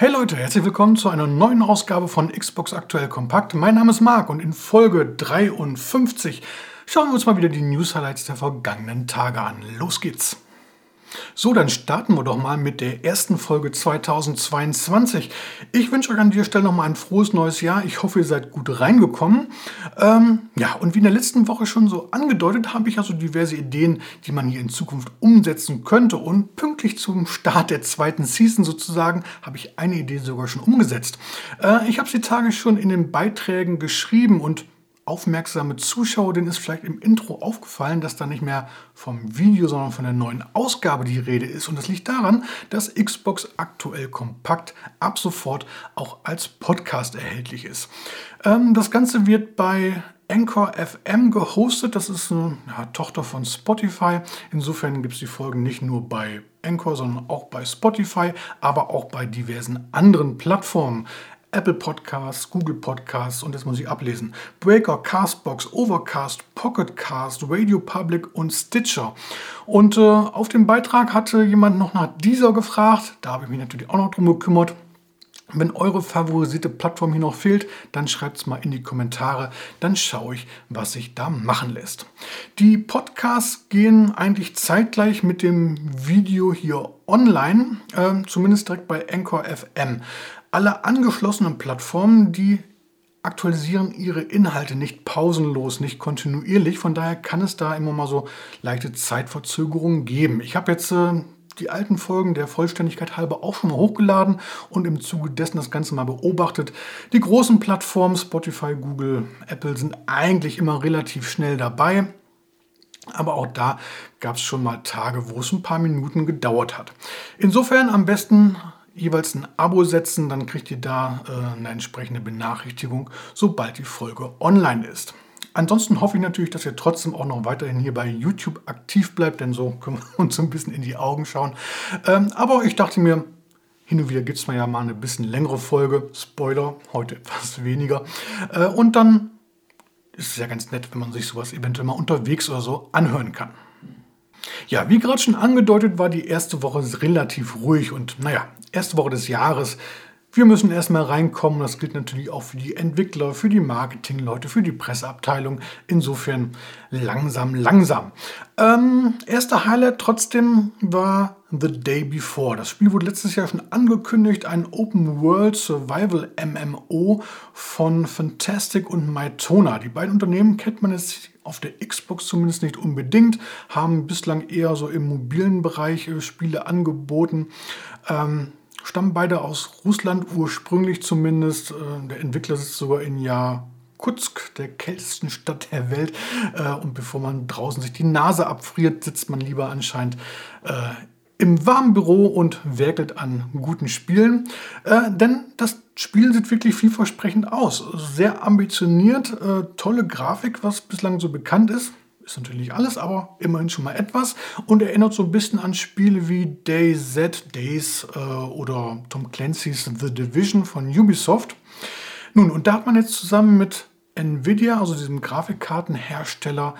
Hey Leute, herzlich willkommen zu einer neuen Ausgabe von Xbox Aktuell Kompakt. Mein Name ist Marc und in Folge 53 schauen wir uns mal wieder die News Highlights der vergangenen Tage an. Los geht's! So, dann starten wir doch mal mit der ersten Folge 2022. Ich wünsche euch an dieser Stelle nochmal ein frohes neues Jahr. Ich hoffe, ihr seid gut reingekommen. Ähm, ja, und wie in der letzten Woche schon so angedeutet, habe ich also diverse Ideen, die man hier in Zukunft umsetzen könnte. Und pünktlich zum Start der zweiten Season sozusagen habe ich eine Idee sogar schon umgesetzt. Äh, ich habe sie Tage schon in den Beiträgen geschrieben und aufmerksame Zuschauer, denen ist vielleicht im Intro aufgefallen, dass da nicht mehr vom Video, sondern von der neuen Ausgabe die Rede ist. Und das liegt daran, dass Xbox aktuell kompakt ab sofort auch als Podcast erhältlich ist. Ähm, das Ganze wird bei Anchor FM gehostet. Das ist eine ja, Tochter von Spotify. Insofern gibt es die Folgen nicht nur bei Anchor, sondern auch bei Spotify, aber auch bei diversen anderen Plattformen. Apple Podcasts, Google Podcasts und das muss ich ablesen. Breaker, Castbox, Overcast, Pocketcast, Radio Public und Stitcher. Und äh, auf dem Beitrag hatte jemand noch nach dieser gefragt. Da habe ich mich natürlich auch noch drum gekümmert. Wenn eure favorisierte Plattform hier noch fehlt, dann schreibt es mal in die Kommentare. Dann schaue ich, was sich da machen lässt. Die Podcasts gehen eigentlich zeitgleich mit dem Video hier online, äh, zumindest direkt bei Anchor FM. Alle angeschlossenen Plattformen, die aktualisieren ihre Inhalte nicht pausenlos, nicht kontinuierlich. Von daher kann es da immer mal so leichte Zeitverzögerungen geben. Ich habe jetzt äh, die alten Folgen der Vollständigkeit halber auch schon mal hochgeladen und im Zuge dessen das Ganze mal beobachtet. Die großen Plattformen Spotify, Google, Apple sind eigentlich immer relativ schnell dabei. Aber auch da gab es schon mal Tage, wo es ein paar Minuten gedauert hat. Insofern am besten jeweils ein Abo setzen, dann kriegt ihr da äh, eine entsprechende Benachrichtigung, sobald die Folge online ist. Ansonsten hoffe ich natürlich, dass ihr trotzdem auch noch weiterhin hier bei YouTube aktiv bleibt, denn so können wir uns ein bisschen in die Augen schauen. Ähm, aber ich dachte mir, hin und wieder gibt es mal ja mal eine bisschen längere Folge. Spoiler, heute etwas weniger. Äh, und dann ist es ja ganz nett, wenn man sich sowas eventuell mal unterwegs oder so anhören kann. Ja, wie gerade schon angedeutet, war die erste Woche relativ ruhig und naja, erste Woche des Jahres. Wir müssen erstmal reinkommen. Das gilt natürlich auch für die Entwickler, für die Marketingleute, für die Presseabteilung. Insofern langsam, langsam. Ähm, erster Highlight trotzdem war The Day Before. Das Spiel wurde letztes Jahr schon angekündigt. Ein Open World Survival MMO von Fantastic und Mytona. Die beiden Unternehmen kennt man jetzt auf der Xbox zumindest nicht unbedingt, haben bislang eher so im mobilen Bereich äh, Spiele angeboten. Ähm, stammen beide aus Russland, ursprünglich zumindest. Äh, der Entwickler sitzt sogar in Jakutsk, der kältesten Stadt der Welt. Äh, und bevor man draußen sich die Nase abfriert, sitzt man lieber anscheinend äh, im warmen Büro und werkelt an guten Spielen. denn das Spiel sieht wirklich vielversprechend aus. Sehr ambitioniert, tolle Grafik, was bislang so bekannt ist. Ist natürlich nicht alles, aber immerhin schon mal etwas. Und erinnert so ein bisschen an Spiele wie DayZ, Days äh, oder Tom Clancy's The Division von Ubisoft. Nun, und da hat man jetzt zusammen mit Nvidia, also diesem Grafikkartenhersteller,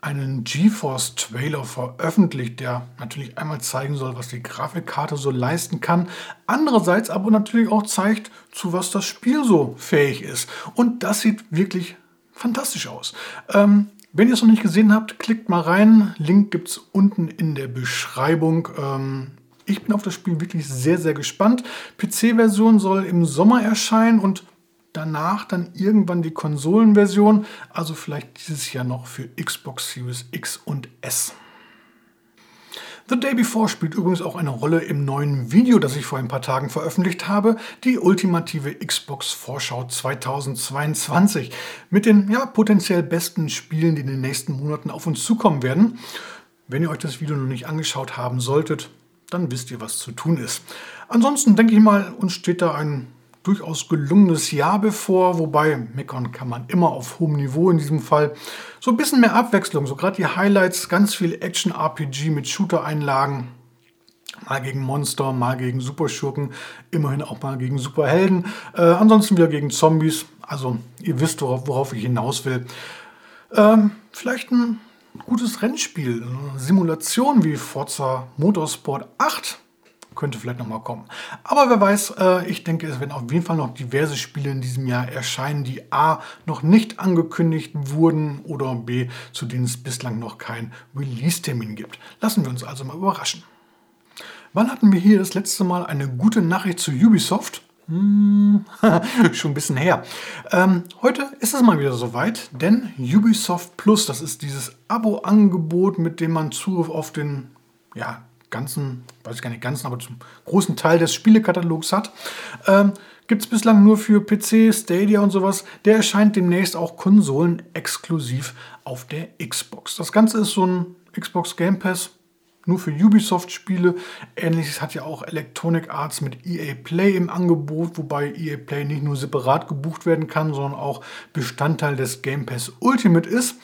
einen GeForce Trailer veröffentlicht, der natürlich einmal zeigen soll, was die Grafikkarte so leisten kann, andererseits aber natürlich auch zeigt, zu was das Spiel so fähig ist. Und das sieht wirklich fantastisch aus. Ähm, wenn ihr es noch nicht gesehen habt, klickt mal rein. Link gibt es unten in der Beschreibung. Ähm, ich bin auf das Spiel wirklich sehr, sehr gespannt. PC-Version soll im Sommer erscheinen und danach dann irgendwann die Konsolenversion. Also vielleicht dieses Jahr noch für Xbox Series X und S. The Day Before spielt übrigens auch eine Rolle im neuen Video, das ich vor ein paar Tagen veröffentlicht habe, die ultimative Xbox Vorschau 2022 mit den ja, potenziell besten Spielen, die in den nächsten Monaten auf uns zukommen werden. Wenn ihr euch das Video noch nicht angeschaut haben solltet, dann wisst ihr, was zu tun ist. Ansonsten denke ich mal, uns steht da ein durchaus gelungenes Jahr bevor, wobei meckern kann man immer auf hohem Niveau in diesem Fall. So ein bisschen mehr Abwechslung, so gerade die Highlights, ganz viel Action-RPG mit Shooter-Einlagen. Mal gegen Monster, mal gegen Superschurken, immerhin auch mal gegen Superhelden. Äh, ansonsten wieder gegen Zombies. Also ihr wisst, worauf, worauf ich hinaus will. Ähm, vielleicht ein gutes Rennspiel, eine Simulation wie Forza Motorsport 8 könnte vielleicht nochmal kommen. Aber wer weiß, äh, ich denke, es werden auf jeden Fall noch diverse Spiele in diesem Jahr erscheinen, die A noch nicht angekündigt wurden oder B, zu denen es bislang noch keinen Release-Termin gibt. Lassen wir uns also mal überraschen. Wann hatten wir hier das letzte Mal eine gute Nachricht zu Ubisoft? Hm, schon ein bisschen her. Ähm, heute ist es mal wieder soweit, denn Ubisoft Plus, das ist dieses Abo-Angebot, mit dem man Zugriff auf den ja, ganzen, weiß ich gar nicht ganzen, aber zum großen Teil des Spielekatalogs hat. Ähm, Gibt es bislang nur für PC, Stadia und sowas. Der erscheint demnächst auch Konsolen exklusiv auf der Xbox. Das Ganze ist so ein Xbox Game Pass nur für Ubisoft-Spiele. Ähnliches hat ja auch Electronic Arts mit EA Play im Angebot, wobei EA Play nicht nur separat gebucht werden kann, sondern auch Bestandteil des Game Pass Ultimate ist.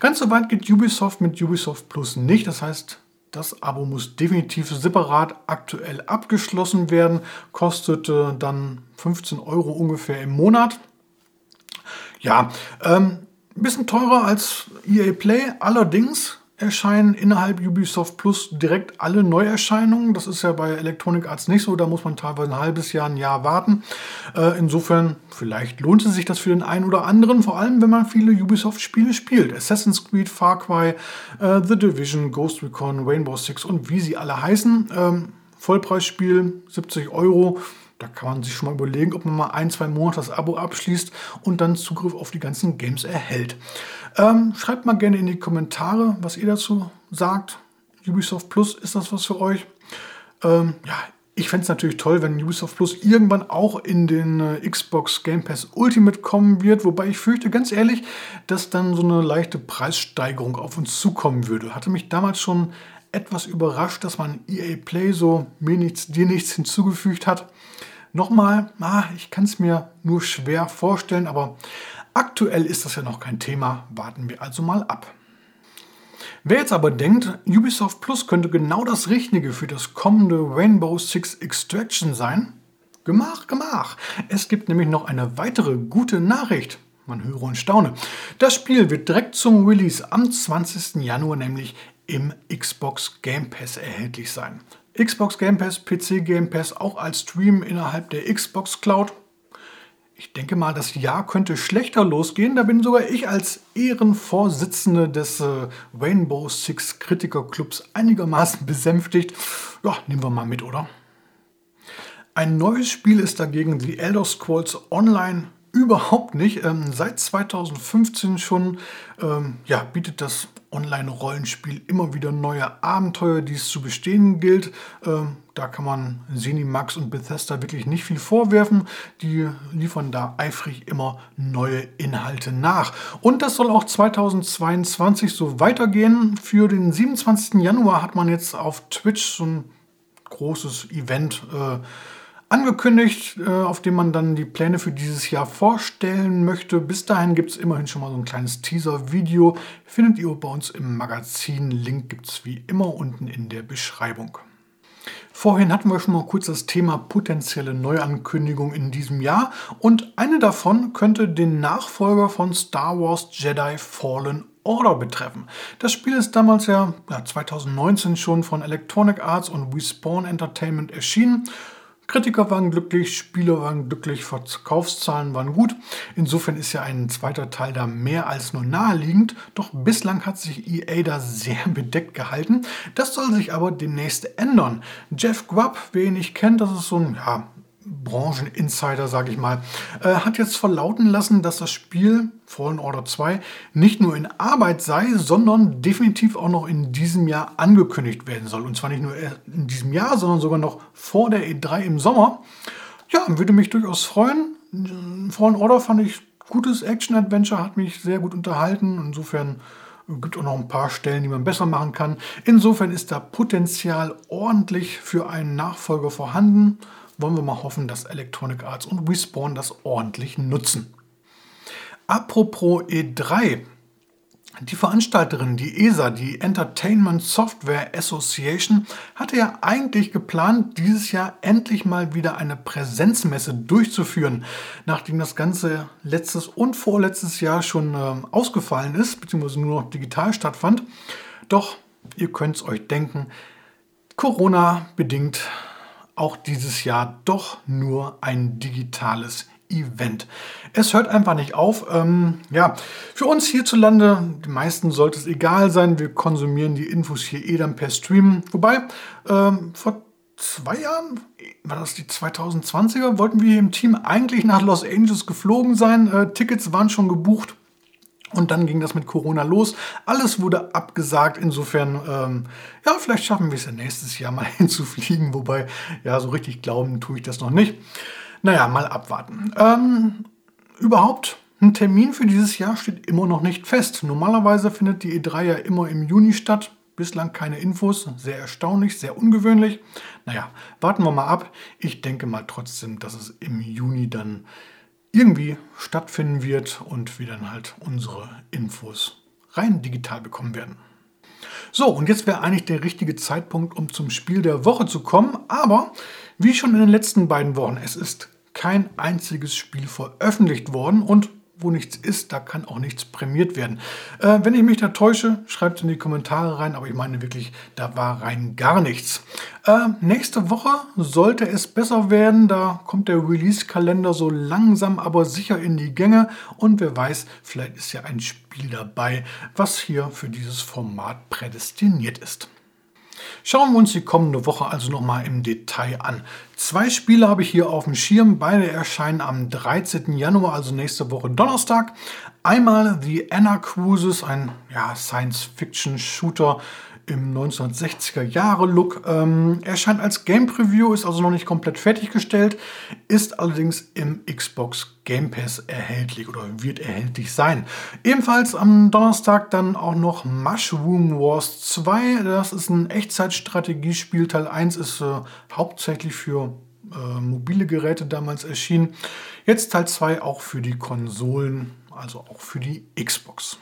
Ganz so weit geht Ubisoft mit Ubisoft Plus nicht. Das heißt, das Abo muss definitiv separat aktuell abgeschlossen werden, kostete dann 15 Euro ungefähr im Monat. Ja, ähm, ein bisschen teurer als EA Play, allerdings erscheinen innerhalb Ubisoft Plus direkt alle Neuerscheinungen. Das ist ja bei Electronic Arts nicht so, da muss man teilweise ein halbes Jahr, ein Jahr warten. Äh, insofern, vielleicht lohnt es sich das für den einen oder anderen, vor allem wenn man viele Ubisoft-Spiele spielt. Assassin's Creed, Far Cry, äh, The Division, Ghost Recon, Rainbow Six und wie sie alle heißen. Ähm, Vollpreisspiel, 70 Euro. Da kann man sich schon mal überlegen, ob man mal ein, zwei Monate das Abo abschließt und dann Zugriff auf die ganzen Games erhält. Ähm, schreibt mal gerne in die Kommentare, was ihr dazu sagt. Ubisoft Plus, ist das was für euch? Ähm, ja, ich fände es natürlich toll, wenn Ubisoft Plus irgendwann auch in den äh, Xbox Game Pass Ultimate kommen wird, wobei ich fürchte ganz ehrlich, dass dann so eine leichte Preissteigerung auf uns zukommen würde. Hatte mich damals schon etwas überrascht, dass man EA Play so mir nichts, dir nichts hinzugefügt hat. Nochmal, ah, ich kann es mir nur schwer vorstellen, aber aktuell ist das ja noch kein Thema. Warten wir also mal ab. Wer jetzt aber denkt, Ubisoft Plus könnte genau das Richtige für das kommende Rainbow Six Extraction sein, gemach, gemach. Es gibt nämlich noch eine weitere gute Nachricht. Man höre und staune. Das Spiel wird direkt zum Release am 20. Januar nämlich im Xbox Game Pass erhältlich sein. Xbox Game Pass, PC Game Pass auch als Stream innerhalb der Xbox Cloud. Ich denke mal, das Jahr könnte schlechter losgehen. Da bin sogar ich als Ehrenvorsitzende des äh, Rainbow Six Kritiker Clubs einigermaßen besänftigt. Ja, nehmen wir mal mit, oder? Ein neues Spiel ist dagegen The Elder Scrolls Online überhaupt nicht. Ähm, seit 2015 schon ähm, ja, bietet das Online-Rollenspiel immer wieder neue Abenteuer, die es zu bestehen gilt. Ähm, da kann man Zenimax und Bethesda wirklich nicht viel vorwerfen. Die liefern da eifrig immer neue Inhalte nach. Und das soll auch 2022 so weitergehen. Für den 27. Januar hat man jetzt auf Twitch so ein großes Event äh, angekündigt, äh, auf dem man dann die Pläne für dieses Jahr vorstellen möchte. Bis dahin gibt es immerhin schon mal so ein kleines Teaser-Video. Findet ihr bei uns im Magazin. Link gibt es wie immer unten in der Beschreibung. Vorhin hatten wir schon mal kurz das Thema potenzielle Neuankündigung in diesem Jahr und eine davon könnte den Nachfolger von Star Wars Jedi Fallen Order betreffen. Das Spiel ist damals ja, ja 2019 schon von Electronic Arts und Respawn Entertainment erschienen Kritiker waren glücklich, Spieler waren glücklich, Verkaufszahlen waren gut. Insofern ist ja ein zweiter Teil da mehr als nur naheliegend. Doch bislang hat sich EA da sehr bedeckt gehalten. Das soll sich aber demnächst ändern. Jeff Grubb, wer ihn nicht kennt, das ist so ein ja, Brancheninsider, sage ich mal, äh, hat jetzt verlauten lassen, dass das Spiel Fallen Order 2 nicht nur in Arbeit sei, sondern definitiv auch noch in diesem Jahr angekündigt werden soll. Und zwar nicht nur in diesem Jahr, sondern sogar noch vor der E3 im Sommer. Ja, würde mich durchaus freuen. Fallen Order fand ich gutes Action-Adventure, hat mich sehr gut unterhalten. Insofern gibt auch noch ein paar Stellen, die man besser machen kann. Insofern ist da Potenzial ordentlich für einen Nachfolger vorhanden wollen wir mal hoffen, dass Electronic Arts und Respawn das ordentlich nutzen. Apropos E3. Die Veranstalterin, die ESA, die Entertainment Software Association, hatte ja eigentlich geplant, dieses Jahr endlich mal wieder eine Präsenzmesse durchzuführen, nachdem das Ganze letztes und vorletztes Jahr schon äh, ausgefallen ist, beziehungsweise nur noch digital stattfand. Doch, ihr könnt es euch denken, Corona bedingt auch dieses Jahr doch nur ein digitales Event. Es hört einfach nicht auf. Ähm, ja, für uns hierzulande, die meisten sollte es egal sein. Wir konsumieren die Infos hier eh dann per Stream. Wobei, ähm, vor zwei Jahren, war das die 2020er, wollten wir im Team eigentlich nach Los Angeles geflogen sein. Äh, Tickets waren schon gebucht. Und dann ging das mit Corona los. Alles wurde abgesagt. Insofern, ähm, ja, vielleicht schaffen wir es ja nächstes Jahr mal hinzufliegen. Wobei, ja, so richtig glauben tue ich das noch nicht. Naja, mal abwarten. Ähm, überhaupt, ein Termin für dieses Jahr steht immer noch nicht fest. Normalerweise findet die E3 ja immer im Juni statt. Bislang keine Infos. Sehr erstaunlich, sehr ungewöhnlich. Naja, warten wir mal ab. Ich denke mal trotzdem, dass es im Juni dann irgendwie stattfinden wird und wir dann halt unsere Infos rein digital bekommen werden. So, und jetzt wäre eigentlich der richtige Zeitpunkt, um zum Spiel der Woche zu kommen. Aber wie schon in den letzten beiden Wochen, es ist kein einziges Spiel veröffentlicht worden und wo nichts ist, da kann auch nichts prämiert werden. Äh, wenn ich mich da täusche, schreibt es in die Kommentare rein, aber ich meine wirklich, da war rein gar nichts. Äh, nächste Woche sollte es besser werden, da kommt der Release-Kalender so langsam aber sicher in die Gänge und wer weiß, vielleicht ist ja ein Spiel dabei, was hier für dieses Format prädestiniert ist. Schauen wir uns die kommende Woche also nochmal im Detail an. Zwei Spiele habe ich hier auf dem Schirm. Beide erscheinen am 13. Januar, also nächste Woche Donnerstag. Einmal The Anna Cruises, ein ja, Science-Fiction-Shooter im 1960er Jahre Look. Ähm, erscheint als Game Preview, ist also noch nicht komplett fertiggestellt, ist allerdings im Xbox Game Pass erhältlich oder wird erhältlich sein. Ebenfalls am Donnerstag dann auch noch Mushroom Wars 2. Das ist ein Echtzeitstrategiespiel. Teil 1 ist äh, hauptsächlich für äh, mobile Geräte damals erschienen. Jetzt Teil 2 auch für die Konsolen, also auch für die Xbox.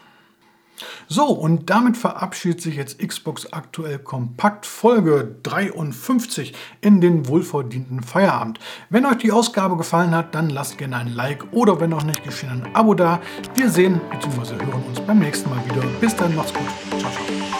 So, und damit verabschiedet sich jetzt Xbox aktuell kompakt Folge 53 in den wohlverdienten Feierabend. Wenn euch die Ausgabe gefallen hat, dann lasst gerne ein Like oder wenn noch nicht geschehen, ein Abo da. Wir sehen bzw. hören uns beim nächsten Mal wieder. Bis dann, macht's gut. Ciao, ciao.